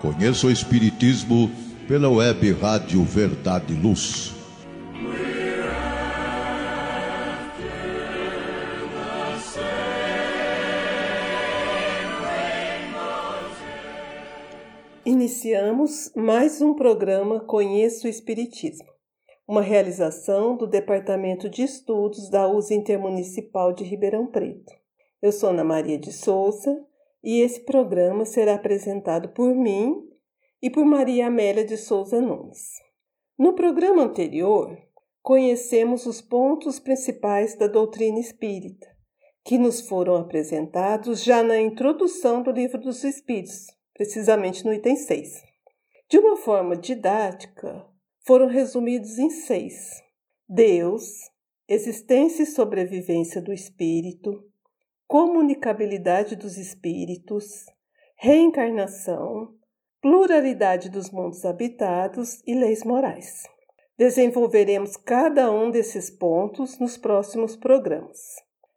Conheça o Espiritismo pela web Rádio Verdade e Luz. Iniciamos mais um programa Conheça o Espiritismo, uma realização do Departamento de Estudos da USA Intermunicipal de Ribeirão Preto. Eu sou Ana Maria de Souza e esse programa será apresentado por mim e por Maria Amélia de Souza Nunes. No programa anterior, conhecemos os pontos principais da doutrina espírita, que nos foram apresentados já na introdução do Livro dos Espíritos, precisamente no item 6. De uma forma didática, foram resumidos em seis: Deus, existência e sobrevivência do espírito, comunicabilidade dos espíritos, reencarnação, pluralidade dos mundos habitados e leis morais. Desenvolveremos cada um desses pontos nos próximos programas.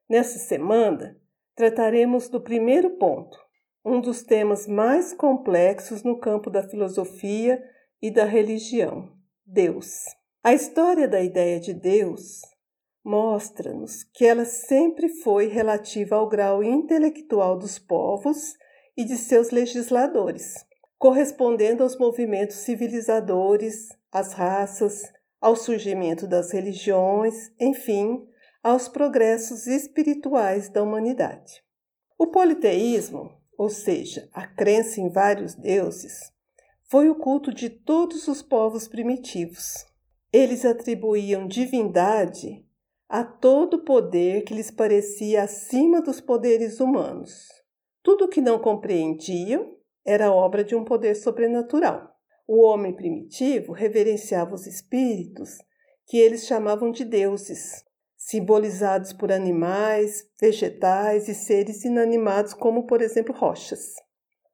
Nessa semana, trataremos do primeiro ponto, um dos temas mais complexos no campo da filosofia e da religião: Deus. A história da ideia de Deus mostra-nos que ela sempre foi relativa ao grau intelectual dos povos e de seus legisladores, correspondendo aos movimentos civilizadores, às raças, ao surgimento das religiões, enfim, aos progressos espirituais da humanidade. O politeísmo, ou seja, a crença em vários deuses, foi o culto de todos os povos primitivos. Eles atribuíam divindade a todo poder que lhes parecia acima dos poderes humanos. Tudo que não compreendiam era obra de um poder sobrenatural. O homem primitivo reverenciava os espíritos, que eles chamavam de deuses, simbolizados por animais, vegetais e seres inanimados, como, por exemplo, rochas.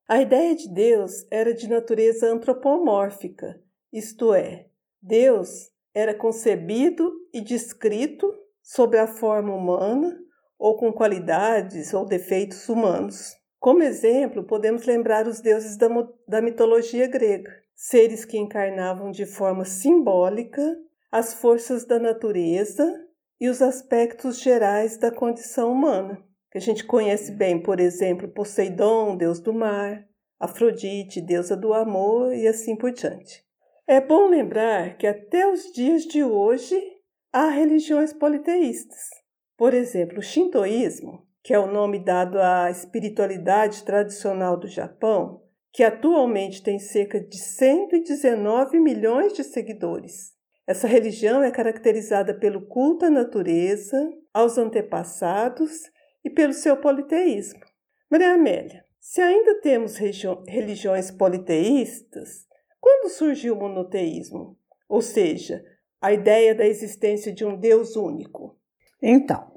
A ideia de Deus era de natureza antropomórfica, isto é, Deus era concebido e descrito sob a forma humana ou com qualidades ou defeitos humanos. Como exemplo, podemos lembrar os deuses da, da mitologia grega, seres que encarnavam de forma simbólica as forças da natureza e os aspectos gerais da condição humana, que a gente conhece bem, por exemplo, Poseidon, deus do mar, Afrodite, deusa do amor e assim por diante. É bom lembrar que até os dias de hoje Há religiões politeístas. Por exemplo, o Shintoísmo, que é o nome dado à espiritualidade tradicional do Japão, que atualmente tem cerca de 119 milhões de seguidores. Essa religião é caracterizada pelo culto à natureza, aos antepassados e pelo seu politeísmo. Maria Amélia, se ainda temos religiões politeístas, quando surgiu o monoteísmo? Ou seja, a ideia da existência de um Deus único? Então,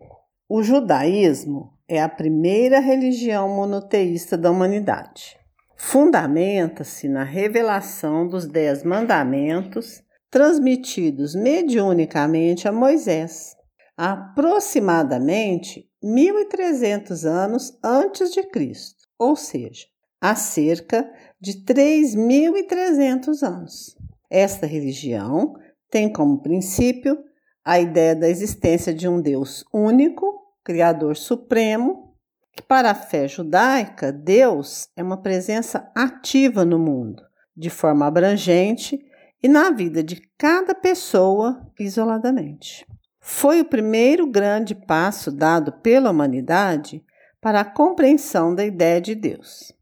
o judaísmo é a primeira religião monoteísta da humanidade. Fundamenta-se na revelação dos Dez Mandamentos transmitidos mediunicamente a Moisés, aproximadamente 1300 anos antes de Cristo, ou seja, há cerca de 3300 anos. Esta religião tem como princípio a ideia da existência de um Deus único, Criador Supremo, que para a fé judaica, Deus é uma presença ativa no mundo, de forma abrangente e na vida de cada pessoa isoladamente. Foi o primeiro grande passo dado pela humanidade para a compreensão da ideia de Deus.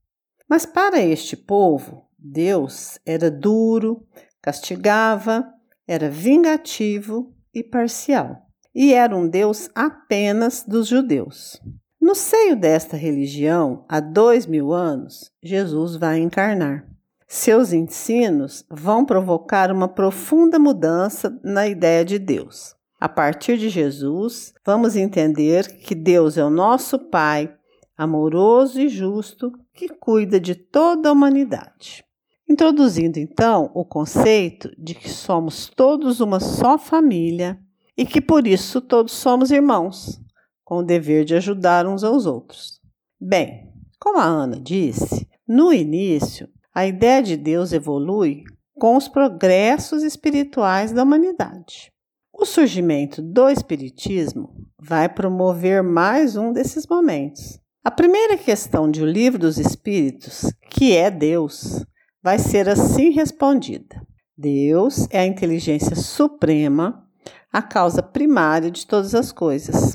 Mas para este povo, Deus era duro, castigava era vingativo e parcial, e era um Deus apenas dos judeus. No seio desta religião, há dois mil anos, Jesus vai encarnar. Seus ensinos vão provocar uma profunda mudança na ideia de Deus. A partir de Jesus, vamos entender que Deus é o nosso Pai, amoroso e justo, que cuida de toda a humanidade. Introduzindo então o conceito de que somos todos uma só família e que por isso todos somos irmãos, com o dever de ajudar uns aos outros. Bem, Como a Ana disse, no início, a ideia de Deus evolui com os progressos espirituais da humanidade. O surgimento do Espiritismo vai promover mais um desses momentos. A primeira questão de O Livro dos Espíritos, que é Deus, vai ser assim respondida: Deus é a inteligência suprema, a causa primária de todas as coisas.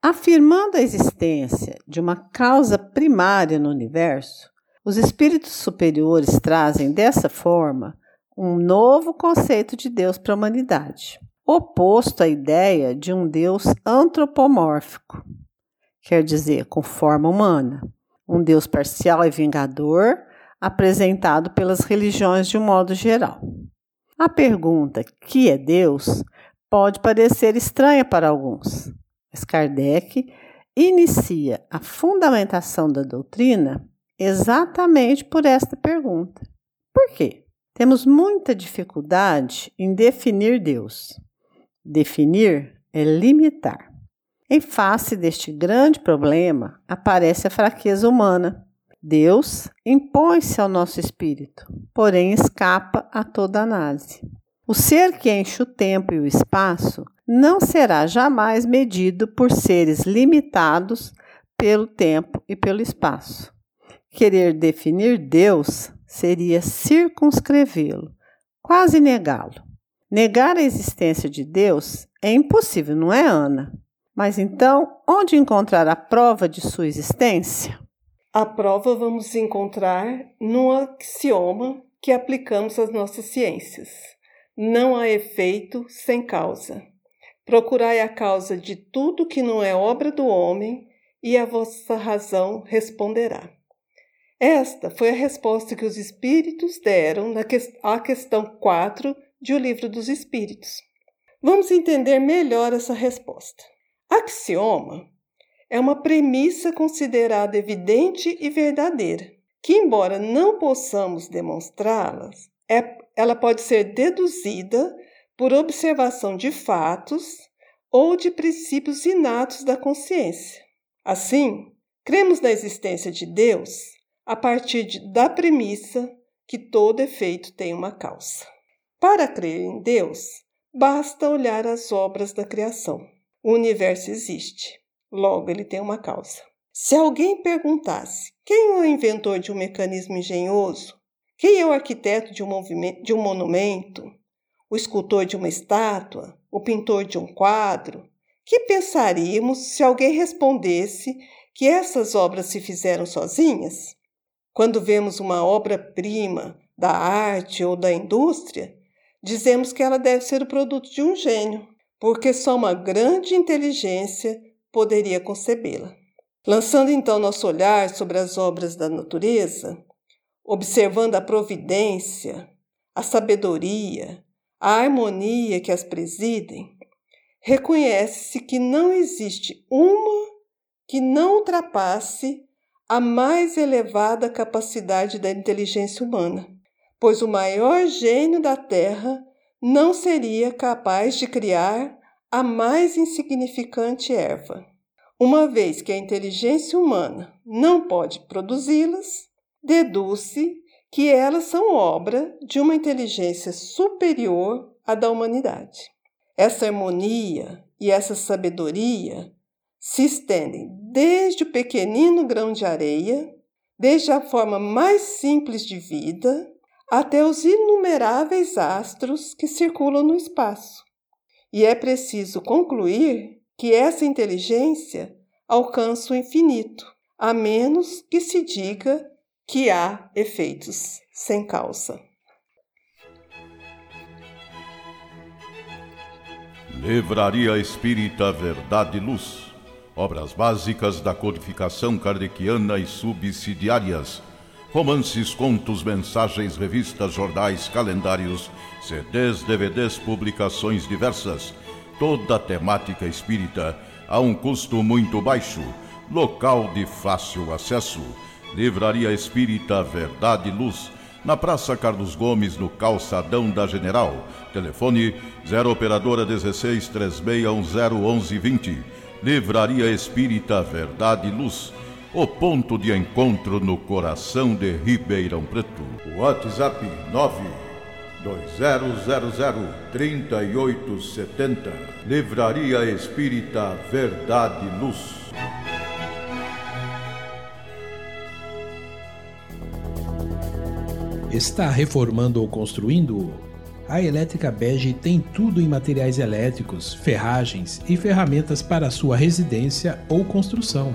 Afirmando a existência de uma causa primária no universo, os espíritos superiores trazem dessa forma um novo conceito de Deus para a humanidade, oposto à ideia de um Deus antropomórfico, quer dizer, com forma humana, um Deus parcial e vingador apresentado pelas religiões de um modo geral. A pergunta que é Deus pode parecer estranha para alguns, mas Kardec inicia a fundamentação da doutrina exatamente por esta pergunta. Por quê? Temos muita dificuldade em definir Deus. Definir é limitar. Em face deste grande problema, aparece a fraqueza humana. Deus impõe-se ao nosso espírito, porém escapa a toda análise. O ser que enche o tempo e o espaço não será jamais medido por seres limitados pelo tempo e pelo espaço. Querer definir Deus seria circunscrevê-lo, quase negá-lo. Negar a existência de Deus é impossível, não é, Ana? Mas então, onde encontrar a prova de sua existência? A prova vamos encontrar no axioma que aplicamos às nossas ciências. Não há efeito sem causa. Procurai a causa de tudo que não é obra do homem, e a vossa razão responderá. Esta foi a resposta que os espíritos deram à questão 4 de O Livro dos Espíritos. Vamos entender melhor essa resposta. Axioma é uma premissa considerada evidente e verdadeira, que, embora não possamos demonstrá-las, é, ela pode ser deduzida por observação de fatos ou de princípios inatos da consciência. Assim, cremos na existência de Deus a partir de, da premissa que todo efeito tem uma causa. Para crer em Deus, basta olhar as obras da criação. O universo existe, logo ele tem uma causa. Se alguém perguntasse quem é o inventor de um mecanismo engenhoso, quem é o arquiteto de um, de um monumento, o escultor de uma estátua, o pintor de um quadro, que pensaríamos se alguém respondesse que essas obras se fizeram sozinhas? Quando vemos uma obra-prima da arte ou da indústria, dizemos que ela deve ser o produto de um gênio, porque só uma grande inteligência poderia concebê-la. Lançando então nosso olhar sobre as obras da natureza, observando a providência, a sabedoria, a harmonia que as presidem, reconhece-se que não existe uma que não ultrapasse a mais elevada capacidade da inteligência humana, pois o maior gênio da Terra não seria capaz de criar a mais insignificante erva. Uma vez que a inteligência humana não pode produzi-las, deduz-se que elas são obra de uma inteligência superior à da humanidade. Essa harmonia e essa sabedoria se estendem desde o pequenino grão de areia, desde a forma mais simples de vida, até os inumeráveis astros que circulam no espaço. E é preciso concluir que essa inteligência alcança o infinito, a menos que se diga que há efeitos sem causa. Livraria Espírita Verdade e Luz obras básicas da codificação kardeciana e subsidiárias, romances, contos, mensagens, revistas, jornais, calendários, CDs, DVDs, publicações diversas, toda a temática espírita a um custo muito baixo, local de fácil acesso. Livraria Espírita Verdade e Luz, na Praça Carlos Gomes, no Calçadão da General. Telefone 0 Operadora 16 3610 1120. Livraria Espírita Verdade e Luz, o ponto de encontro no coração de Ribeirão Preto. WhatsApp 920003870. Livraria Espírita Verdade Luz. Está reformando ou construindo? A Elétrica Bege tem tudo em materiais elétricos, ferragens e ferramentas para sua residência ou construção.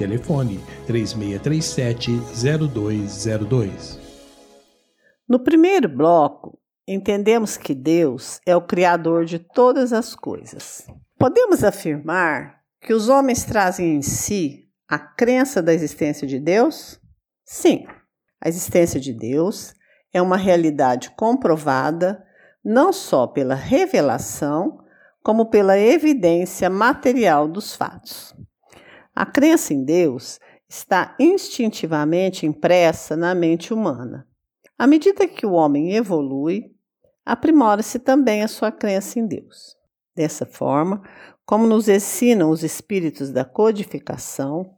Telefone 3637-0202. No primeiro bloco, entendemos que Deus é o Criador de todas as coisas. Podemos afirmar que os homens trazem em si a crença da existência de Deus? Sim, a existência de Deus é uma realidade comprovada não só pela revelação, como pela evidência material dos fatos. A crença em Deus está instintivamente impressa na mente humana. À medida que o homem evolui, aprimora-se também a sua crença em Deus. Dessa forma, como nos ensinam os espíritos da codificação,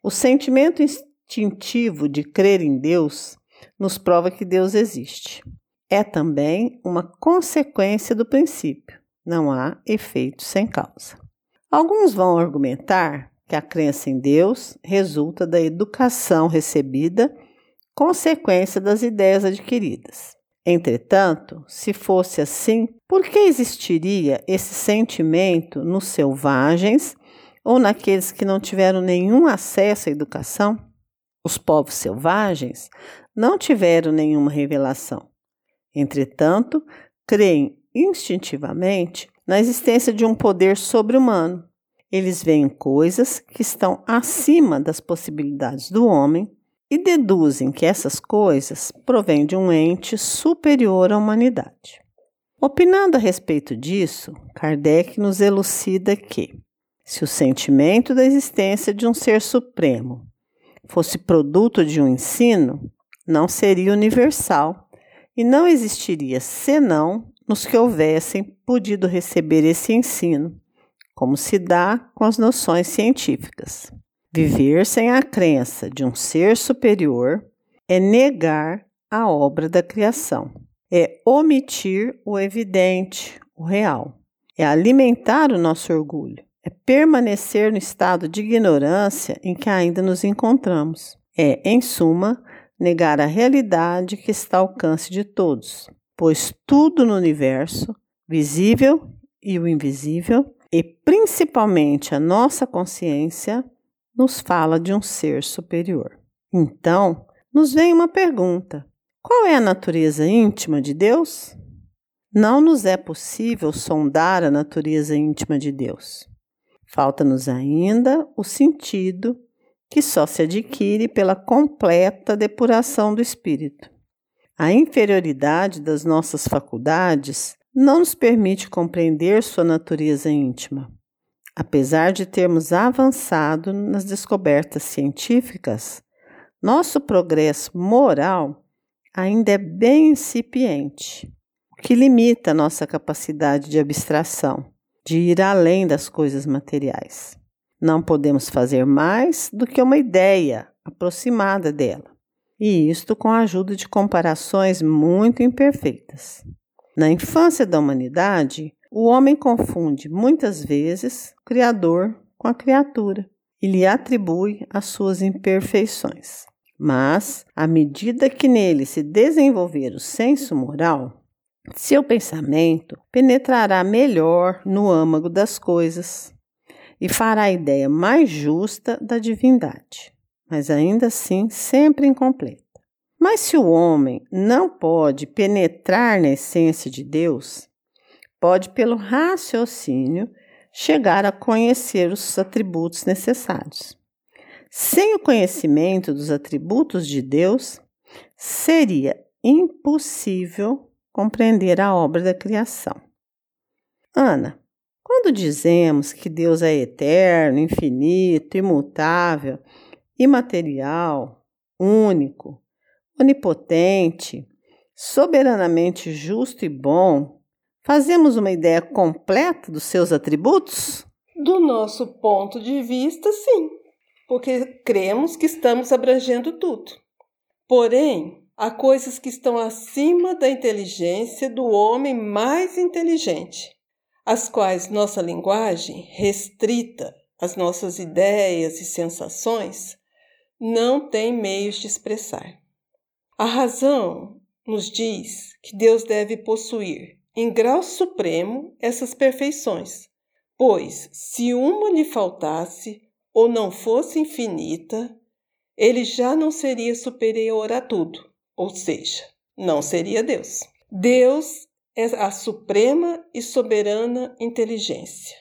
o sentimento instintivo de crer em Deus nos prova que Deus existe. É também uma consequência do princípio. Não há efeito sem causa. Alguns vão argumentar que a crença em Deus resulta da educação recebida, consequência das ideias adquiridas. Entretanto, se fosse assim, por que existiria esse sentimento nos selvagens ou naqueles que não tiveram nenhum acesso à educação? Os povos selvagens não tiveram nenhuma revelação. Entretanto, creem instintivamente na existência de um poder sobre-humano. Eles veem coisas que estão acima das possibilidades do homem e deduzem que essas coisas provêm de um ente superior à humanidade. Opinando a respeito disso, Kardec nos elucida que, se o sentimento da existência de um ser supremo fosse produto de um ensino, não seria universal e não existiria senão nos que houvessem podido receber esse ensino, como se dá com as noções científicas. Viver sem a crença de um ser superior é negar a obra da criação, é omitir o evidente, o real, é alimentar o nosso orgulho, é permanecer no estado de ignorância em que ainda nos encontramos. É, em suma, negar a realidade que está ao alcance de todos, pois tudo no universo, visível e o invisível, e principalmente a nossa consciência, nos fala de um ser superior. Então, nos vem uma pergunta: qual é a natureza íntima de Deus? Não nos é possível sondar a natureza íntima de Deus. Falta-nos ainda o sentido que só se adquire pela completa depuração do espírito. A inferioridade das nossas faculdades não nos permite compreender sua natureza íntima. Apesar de termos avançado nas descobertas científicas, nosso progresso moral ainda é bem incipiente, o que limita nossa capacidade de abstração, de ir além das coisas materiais. Não podemos fazer mais do que uma ideia aproximada dela, e isto com a ajuda de comparações muito imperfeitas. Na infância da humanidade, o homem confunde muitas vezes o Criador com a criatura e lhe atribui as suas imperfeições. Mas, à medida que nele se desenvolver o senso moral, seu pensamento penetrará melhor no âmago das coisas e fará a ideia mais justa da divindade, mas ainda assim sempre incompleta. Mas se o homem não pode penetrar na essência de Deus, pode, pelo raciocínio, chegar a conhecer os atributos necessários. Sem o conhecimento dos atributos de Deus, seria impossível compreender a obra da criação. Ana, quando dizemos que Deus é eterno, infinito, imutável, imaterial, único, onipotente, soberanamente justo e bom, fazemos uma ideia completa dos seus atributos? Do nosso ponto de vista, sim, porque cremos que estamos abrangendo tudo. Porém, há coisas que estão acima da inteligência do homem mais inteligente, as quais nossa linguagem, restrita às nossas ideias e sensações, não tem meios de expressar. A razão nos diz que Deus deve possuir, em grau supremo, essas perfeições, pois, se uma lhe faltasse ou não fosse infinita, ele já não seria superior a tudo, ou seja, não seria Deus. Deus é a suprema e soberana inteligência.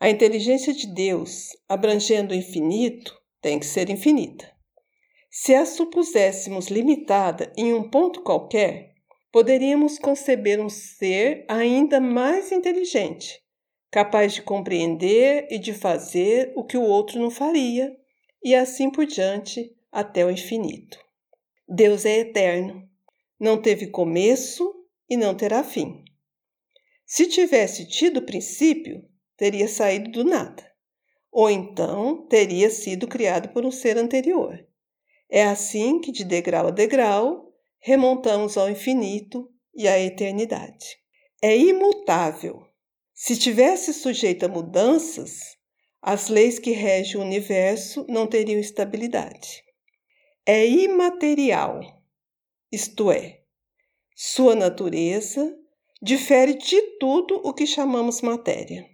A inteligência de Deus, abrangendo o infinito, tem que ser infinita. Se a supuséssemos limitada em um ponto qualquer, poderíamos conceber um ser ainda mais inteligente, capaz de compreender e de fazer o que o outro não faria, e assim por diante até o infinito. Deus é eterno, não teve começo e não terá fim. Se tivesse tido princípio, teria saído do nada, ou então teria sido criado por um ser anterior. É assim que, de degrau a degrau, remontamos ao infinito e à eternidade. É imutável. Se tivesse sujeito a mudanças, as leis que regem o universo não teriam estabilidade. É imaterial, isto é, sua natureza difere de tudo o que chamamos matéria.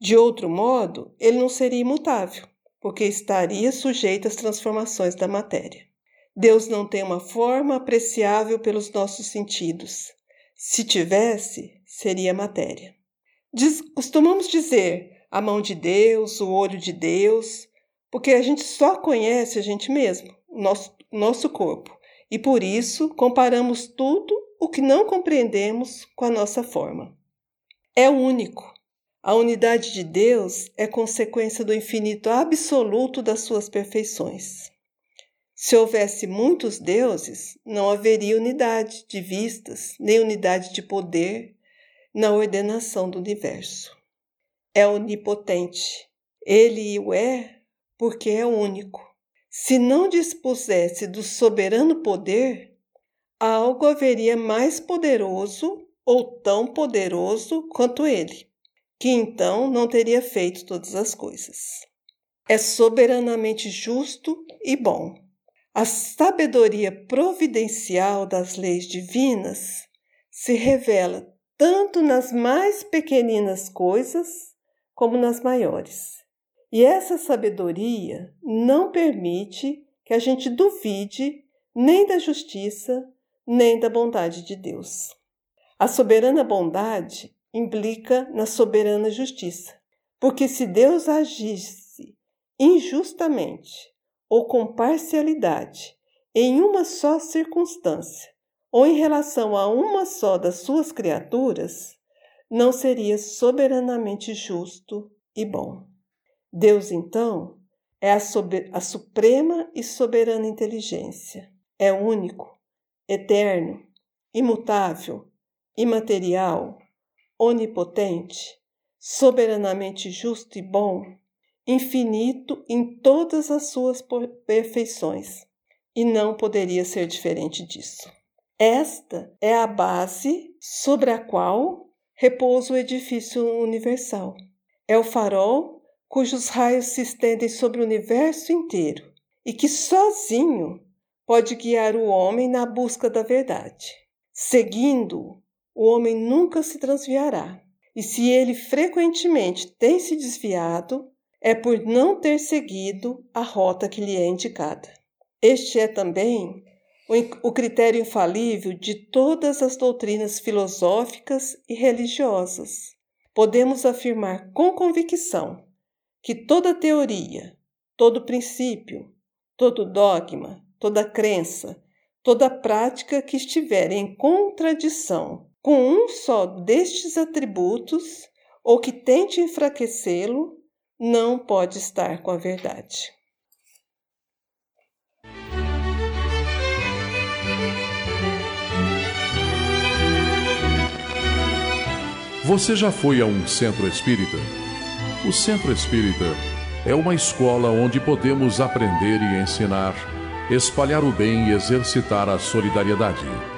De outro modo, ele não seria imutável, porque estaria sujeito às transformações da matéria. Deus não tem uma forma apreciável pelos nossos sentidos. Se tivesse, seria matéria. Diz, costumamos dizer a mão de Deus, o olho de Deus, porque a gente só conhece a gente mesmo, o nosso, nosso corpo, e por isso comparamos tudo o que não compreendemos com a nossa forma. É único. A unidade de Deus é consequência do infinito absoluto das suas perfeições. Se houvesse muitos deuses, não haveria unidade de vistas, nem unidade de poder na ordenação do universo. É onipotente. Ele o é porque é único. Se não dispusesse do soberano poder, algo haveria mais poderoso ou tão poderoso quanto ele, que então não teria feito todas as coisas. É soberanamente justo e bom. A sabedoria providencial das leis divinas se revela tanto nas mais pequeninas coisas como nas maiores. E essa sabedoria não permite que a gente duvide nem da justiça nem da bondade de Deus. A soberana bondade implica na soberana justiça, porque se Deus agisse injustamente ou com parcialidade em uma só circunstância ou em relação a uma só das suas criaturas, não seria soberanamente justo e bom. Deus, então, é a, a suprema e soberana inteligência, é único eterno, imutável, imaterial, onipotente, soberanamente justo e bom, infinito em todas as suas perfeições, e não poderia ser diferente disso. Esta é a base sobre a qual repousa o edifício universal. É o farol cujos raios se estendem sobre o universo inteiro e que sozinho pode guiar o homem na busca da verdade. Seguindo, o homem nunca se transviará. E se ele frequentemente tem se desviado, é por não ter seguido a rota que lhe é indicada. Este é também o critério infalível de todas as doutrinas filosóficas e religiosas. Podemos afirmar com convicção que toda teoria, todo princípio, todo dogma, toda crença, toda prática que estiver em contradição com um só destes atributos ou que tente enfraquecê-lo, não pode estar com a verdade. Você já foi a um centro espírita? O centro espírita é uma escola onde podemos aprender e ensinar, espalhar o bem e exercitar a solidariedade.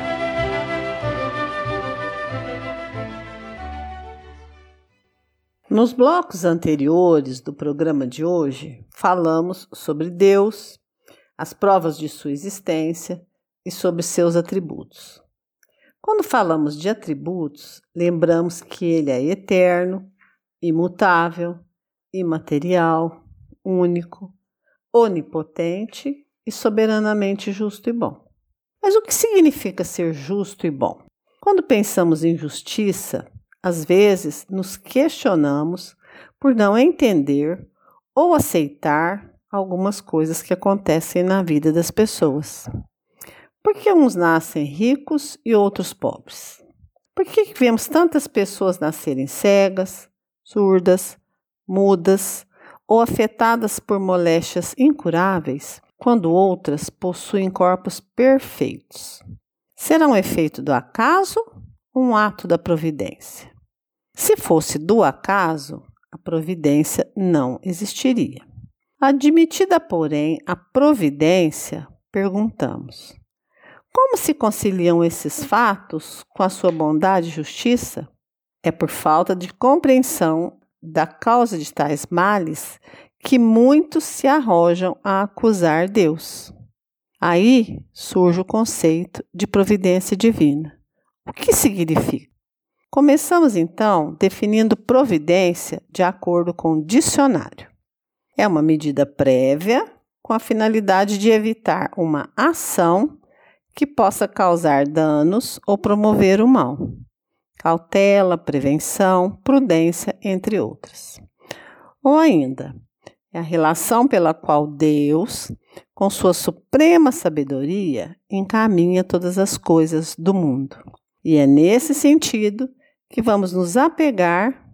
Nos blocos anteriores do programa de hoje, falamos sobre Deus, as provas de sua existência e sobre seus atributos. Quando falamos de atributos, lembramos que ele é eterno, imutável, imaterial, único, onipotente e soberanamente justo e bom. Mas o que significa ser justo e bom? Quando pensamos em justiça, às vezes nos questionamos por não entender ou aceitar algumas coisas que acontecem na vida das pessoas. Por que uns nascem ricos e outros pobres? Por que vemos tantas pessoas nascerem cegas, surdas, mudas ou afetadas por moléstias incuráveis, quando outras possuem corpos perfeitos? Será um efeito do acaso ou um ato da providência? Se fosse do acaso, a providência não existiria. Admitida, porém, a providência, perguntamos: como se conciliam esses fatos com a sua bondade e justiça? É por falta de compreensão da causa de tais males que muitos se arrojam a acusar Deus. Aí surge o conceito de providência divina. O que significa? Começamos então definindo providência de acordo com o dicionário. É uma medida prévia com a finalidade de evitar uma ação que possa causar danos ou promover o mal. Cautela, prevenção, prudência, entre outras. Ou ainda, é a relação pela qual Deus, com sua suprema sabedoria, encaminha todas as coisas do mundo. E é nesse sentido que vamos nos apegar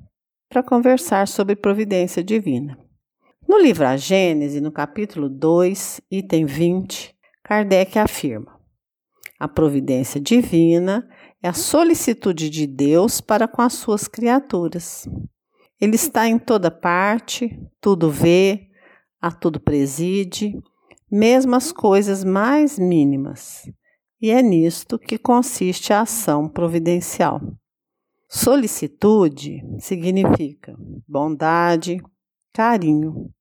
para conversar sobre providência divina. No livro A Gênese, no capítulo 2, item 20, Kardec afirma: a providência divina é a solicitude de Deus para com as suas criaturas. Ele está em toda parte, tudo vê, a tudo preside, mesmo as coisas mais mínimas. E é nisto que consiste a ação providencial. Solicitude significa bondade, carinho.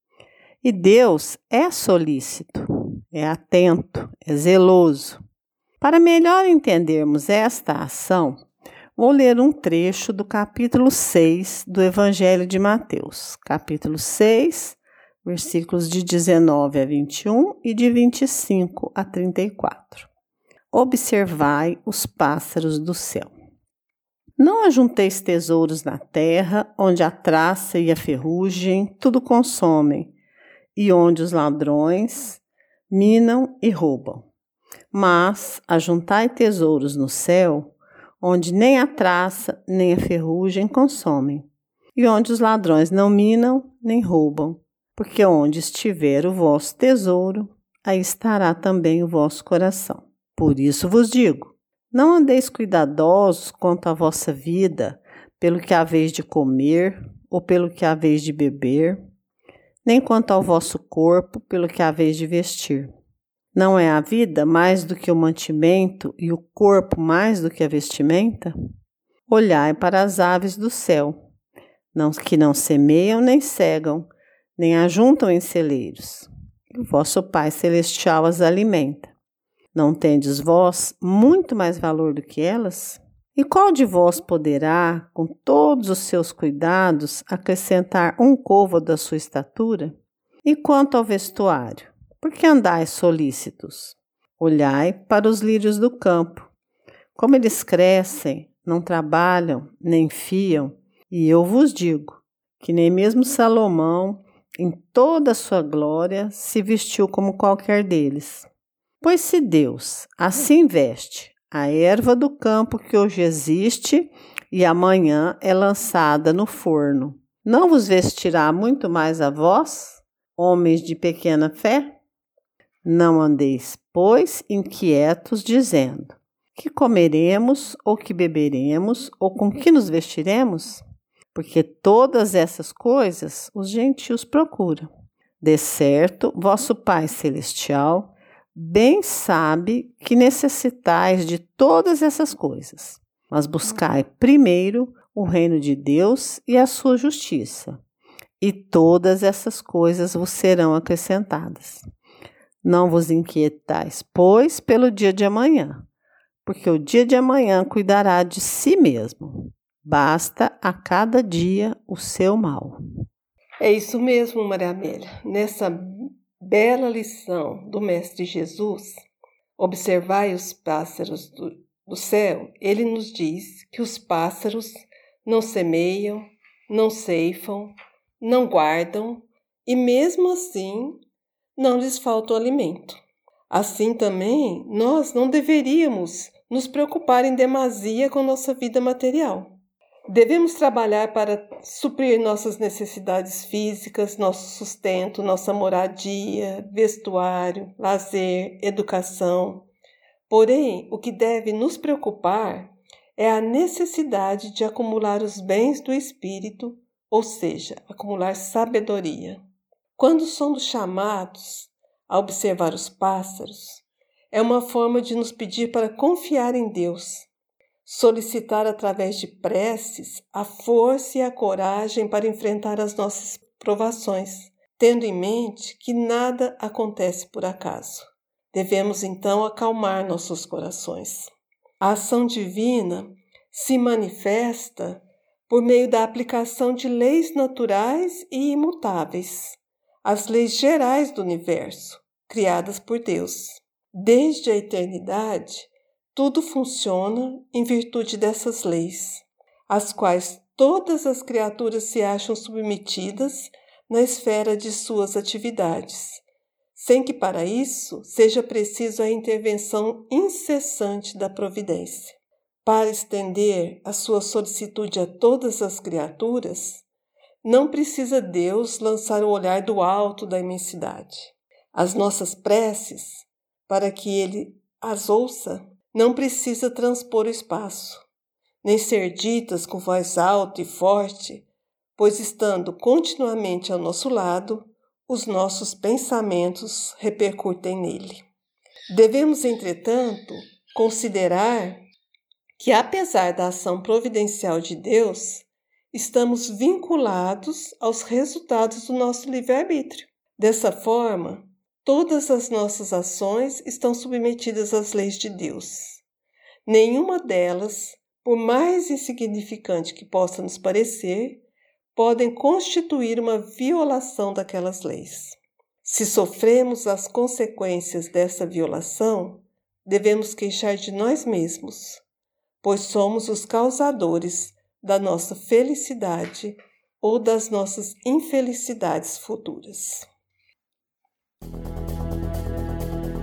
E Deus é solícito, é atento, é zeloso. Para melhor entendermos esta ação, vou ler um trecho do capítulo 6 do Evangelho de Mateus, capítulo 6, versículos de 19 a 21 e de 25 a 34. Observai os pássaros do céu. Não ajunteis tesouros na terra, onde a traça e a ferrugem tudo consomem, e onde os ladrões minam e roubam mas ajuntai tesouros no céu, onde nem a traça nem a ferrugem consomem, e onde os ladrões não minam nem roubam, porque onde estiver o vosso tesouro, aí estará também o vosso coração. Por isso vos digo: não andeis cuidadosos quanto à vossa vida, pelo que haveis de comer ou pelo que haveis de beber, nem quanto ao vosso corpo, pelo que haveis de vestir. Não é a vida mais do que o mantimento e o corpo mais do que a vestimenta? Olhai para as aves do céu, não, que não semeiam nem cegam, nem ajuntam em celeiros. O vosso Pai Celestial as alimenta. Não tendes vós muito mais valor do que elas? E qual de vós poderá, com todos os seus cuidados, acrescentar um côvado da sua estatura? E quanto ao vestuário, por que andais solícitos? Olhai para os lírios do campo, como eles crescem, não trabalham, nem fiam, e eu vos digo que nem mesmo Salomão, em toda a sua glória, se vestiu como qualquer deles. Pois se Deus assim veste a erva do campo que hoje existe e amanhã é lançada no forno, não vos vestirá muito mais a vós, homens de pequena fé? Não andeis, pois, inquietos, dizendo: que comeremos, ou que beberemos, ou com que nos vestiremos? Porque todas essas coisas os gentios procuram. De certo, vosso Pai Celestial bem sabe que necessitais de todas essas coisas, mas buscai primeiro o reino de Deus e a sua justiça, e todas essas coisas vos serão acrescentadas. Não vos inquietais, pois, pelo dia de amanhã, porque o dia de amanhã cuidará de si mesmo. Basta a cada dia o seu mal. É isso mesmo, Maria Amélia. Nessa bela lição do Mestre Jesus, observai os pássaros do, do céu, ele nos diz que os pássaros não semeiam, não ceifam, não guardam e, mesmo assim, não lhes falta o alimento. Assim também, nós não deveríamos nos preocupar em demasia com nossa vida material. Devemos trabalhar para suprir nossas necessidades físicas, nosso sustento, nossa moradia, vestuário, lazer, educação. Porém, o que deve nos preocupar é a necessidade de acumular os bens do espírito, ou seja, acumular sabedoria. Quando somos chamados a observar os pássaros, é uma forma de nos pedir para confiar em Deus solicitar através de preces a força e a coragem para enfrentar as nossas provações, tendo em mente que nada acontece por acaso. Devemos então acalmar nossos corações. A ação divina se manifesta por meio da aplicação de leis naturais e imutáveis, as leis gerais do universo, criadas por Deus. Desde a eternidade, tudo funciona em virtude dessas leis, às quais todas as criaturas se acham submetidas na esfera de suas atividades, sem que para isso seja preciso a intervenção incessante da providência. Para estender a sua solicitude a todas as criaturas, não precisa Deus lançar o olhar do alto da imensidade. As nossas preces, para que Ele as ouça, não precisa transpor o espaço, nem ser ditas com voz alta e forte, pois estando continuamente ao nosso lado, os nossos pensamentos repercutem nele. Devemos, entretanto, considerar que, apesar da ação providencial de Deus, estamos vinculados aos resultados do nosso livre-arbítrio. Dessa forma, Todas as nossas ações estão submetidas às leis de Deus. Nenhuma delas, por mais insignificante que possa nos parecer, podem constituir uma violação daquelas leis. Se sofremos as consequências dessa violação, devemos queixar de nós mesmos, pois somos os causadores da nossa felicidade ou das nossas infelicidades futuras.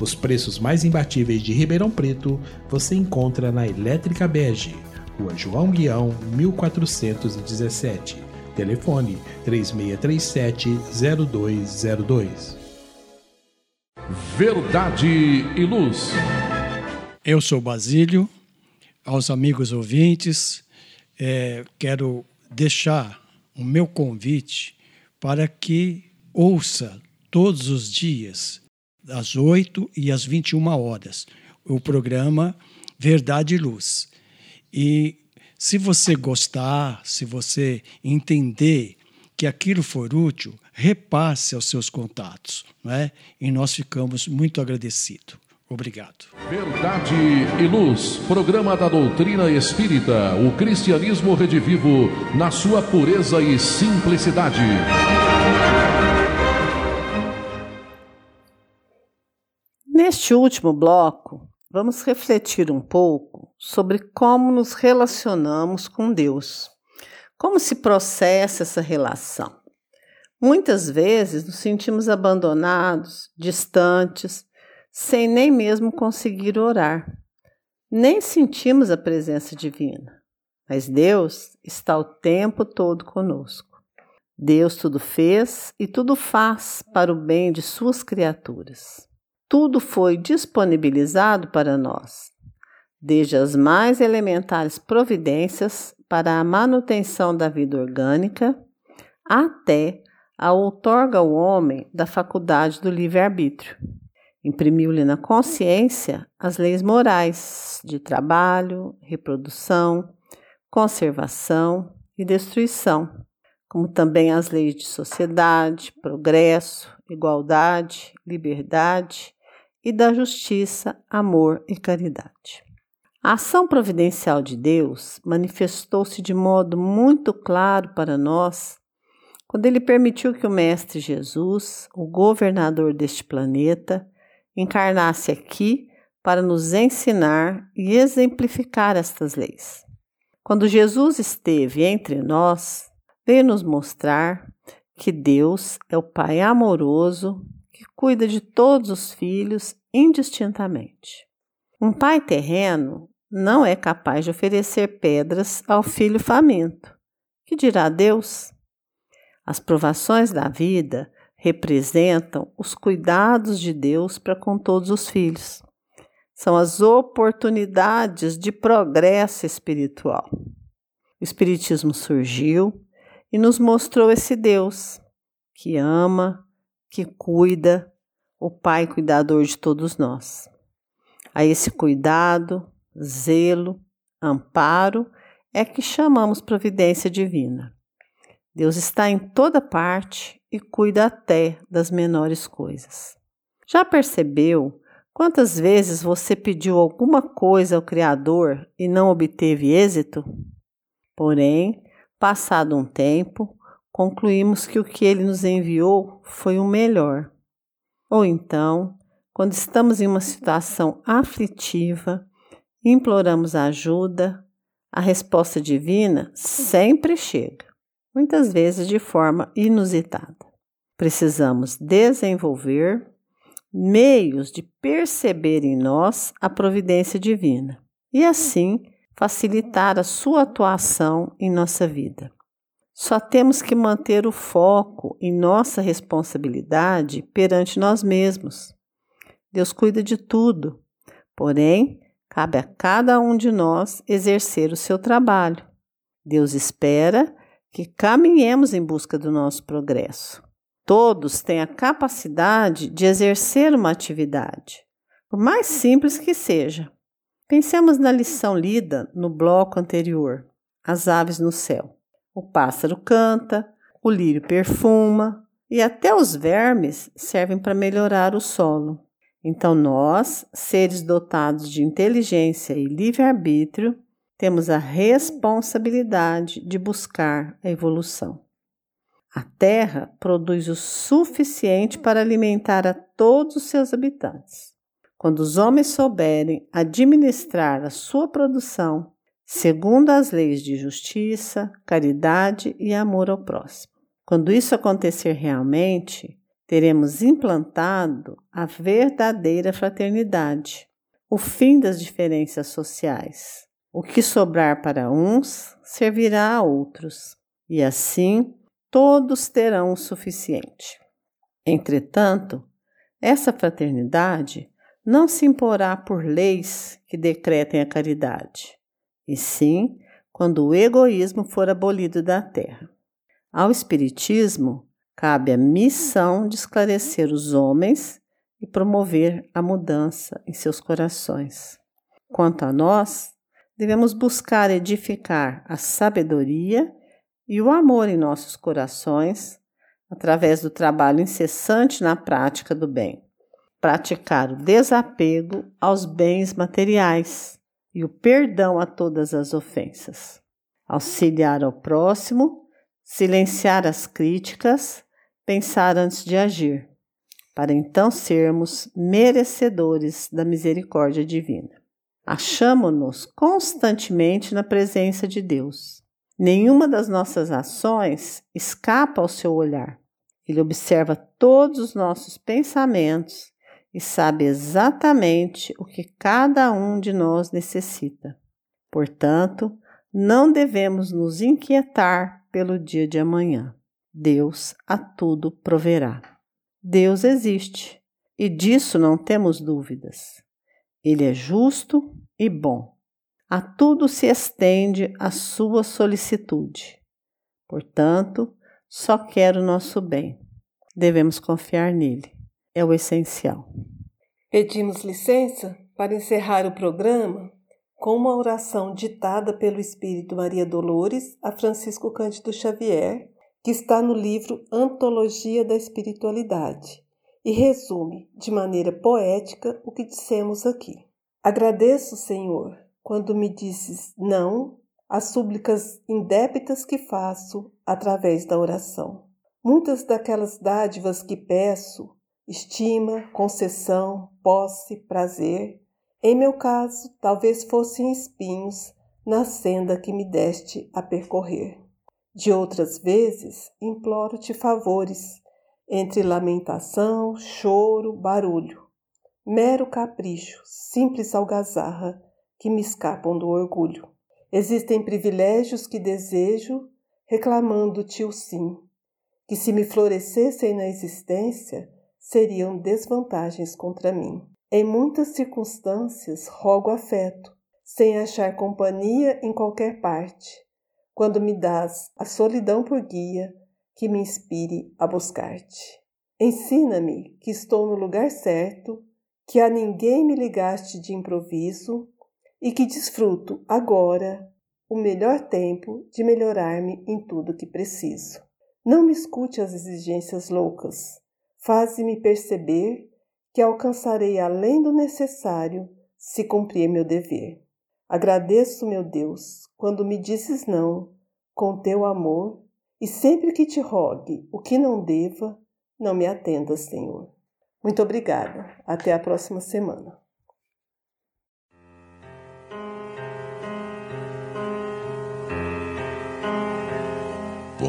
Os preços mais imbatíveis de Ribeirão Preto você encontra na Elétrica Bege, Rua João Guião, 1417. Telefone 3637-0202. Verdade e Luz. Eu sou Basílio, aos amigos ouvintes, é, quero deixar o meu convite para que ouça todos os dias, às 8 e às 21 horas, o programa Verdade e Luz. E se você gostar, se você entender que aquilo for útil, repasse aos seus contatos, não é? E nós ficamos muito agradecidos. Obrigado. Verdade e Luz, programa da doutrina espírita, o cristianismo redivivo na sua pureza e simplicidade. Neste último bloco, vamos refletir um pouco sobre como nos relacionamos com Deus. Como se processa essa relação? Muitas vezes nos sentimos abandonados, distantes, sem nem mesmo conseguir orar. Nem sentimos a presença divina, mas Deus está o tempo todo conosco. Deus tudo fez e tudo faz para o bem de suas criaturas. Tudo foi disponibilizado para nós, desde as mais elementares providências para a manutenção da vida orgânica, até a outorga ao homem da faculdade do livre-arbítrio. Imprimiu-lhe na consciência as leis morais de trabalho, reprodução, conservação e destruição, como também as leis de sociedade, progresso, igualdade, liberdade e da justiça, amor e caridade. A ação providencial de Deus manifestou-se de modo muito claro para nós quando ele permitiu que o Mestre Jesus, o governador deste planeta, encarnasse aqui para nos ensinar e exemplificar estas leis. Quando Jesus esteve entre nós, veio nos mostrar que Deus é o Pai amoroso cuida de todos os filhos indistintamente. Um pai terreno não é capaz de oferecer pedras ao filho faminto. Que dirá Deus? As provações da vida representam os cuidados de Deus para com todos os filhos. São as oportunidades de progresso espiritual. O Espiritismo surgiu e nos mostrou esse Deus que ama, que cuida, o Pai cuidador de todos nós. A esse cuidado, zelo, amparo é que chamamos providência divina. Deus está em toda parte e cuida até das menores coisas. Já percebeu quantas vezes você pediu alguma coisa ao Criador e não obteve êxito? Porém, passado um tempo, concluímos que o que ele nos enviou foi o melhor. Ou então, quando estamos em uma situação aflitiva, imploramos ajuda, a resposta divina sempre chega muitas vezes de forma inusitada. Precisamos desenvolver meios de perceber em nós a providência divina e assim facilitar a sua atuação em nossa vida. Só temos que manter o foco em nossa responsabilidade perante nós mesmos. Deus cuida de tudo, porém, cabe a cada um de nós exercer o seu trabalho. Deus espera que caminhemos em busca do nosso progresso. Todos têm a capacidade de exercer uma atividade, por mais simples que seja. Pensemos na lição lida no bloco anterior: As aves no céu. O pássaro canta, o lírio perfuma e até os vermes servem para melhorar o solo. Então, nós, seres dotados de inteligência e livre-arbítrio, temos a responsabilidade de buscar a evolução. A Terra produz o suficiente para alimentar a todos os seus habitantes. Quando os homens souberem administrar a sua produção segundo as leis de justiça, caridade e amor ao próximo. Quando isso acontecer realmente, teremos implantado a verdadeira fraternidade, o fim das diferenças sociais, o que sobrar para uns servirá a outros, e assim todos terão o suficiente. Entretanto, essa fraternidade não se imporá por leis que decretem a caridade, e sim quando o egoísmo for abolido da terra. Ao Espiritismo cabe a missão de esclarecer os homens e promover a mudança em seus corações. Quanto a nós, devemos buscar edificar a sabedoria e o amor em nossos corações através do trabalho incessante na prática do bem. Praticar o desapego aos bens materiais e o perdão a todas as ofensas. Auxiliar ao próximo, silenciar as críticas, pensar antes de agir, para então sermos merecedores da misericórdia divina. Achamo-nos constantemente na presença de Deus. Nenhuma das nossas ações escapa ao seu olhar. Ele observa todos os nossos pensamentos e sabe exatamente o que cada um de nós necessita. Portanto, não devemos nos inquietar pelo dia de amanhã. Deus a tudo proverá. Deus existe e disso não temos dúvidas. Ele é justo e bom. A tudo se estende a sua solicitude. Portanto, só quer o nosso bem. Devemos confiar nele. É o essencial. Pedimos licença para encerrar o programa com uma oração ditada pelo Espírito Maria Dolores a Francisco Cândido Xavier, que está no livro Antologia da Espiritualidade e resume de maneira poética o que dissemos aqui. Agradeço, Senhor, quando me dizes não as súplicas indébitas que faço através da oração. Muitas daquelas dádivas que peço, estima, concessão, posse, prazer, em meu caso, talvez fossem espinhos na senda que me deste a percorrer. De outras vezes, imploro-te favores, entre lamentação, choro, barulho, mero capricho, simples algazarra que me escapam do orgulho. Existem privilégios que desejo, reclamando-te o sim, que se me florescessem na existência, seriam desvantagens contra mim. Em muitas circunstâncias rogo afeto, sem achar companhia em qualquer parte, quando me dás a solidão por guia que me inspire a buscar-te. Ensina-me que estou no lugar certo, que a ninguém me ligaste de improviso, e que desfruto agora o melhor tempo de melhorar-me em tudo que preciso. Não me escute as exigências loucas. Faze-me perceber que alcançarei além do necessário se cumprir meu dever. Agradeço, meu Deus, quando me dizes não, com teu amor, e sempre que te rogue o que não deva, não me atendas, Senhor. Muito obrigada. Até a próxima semana.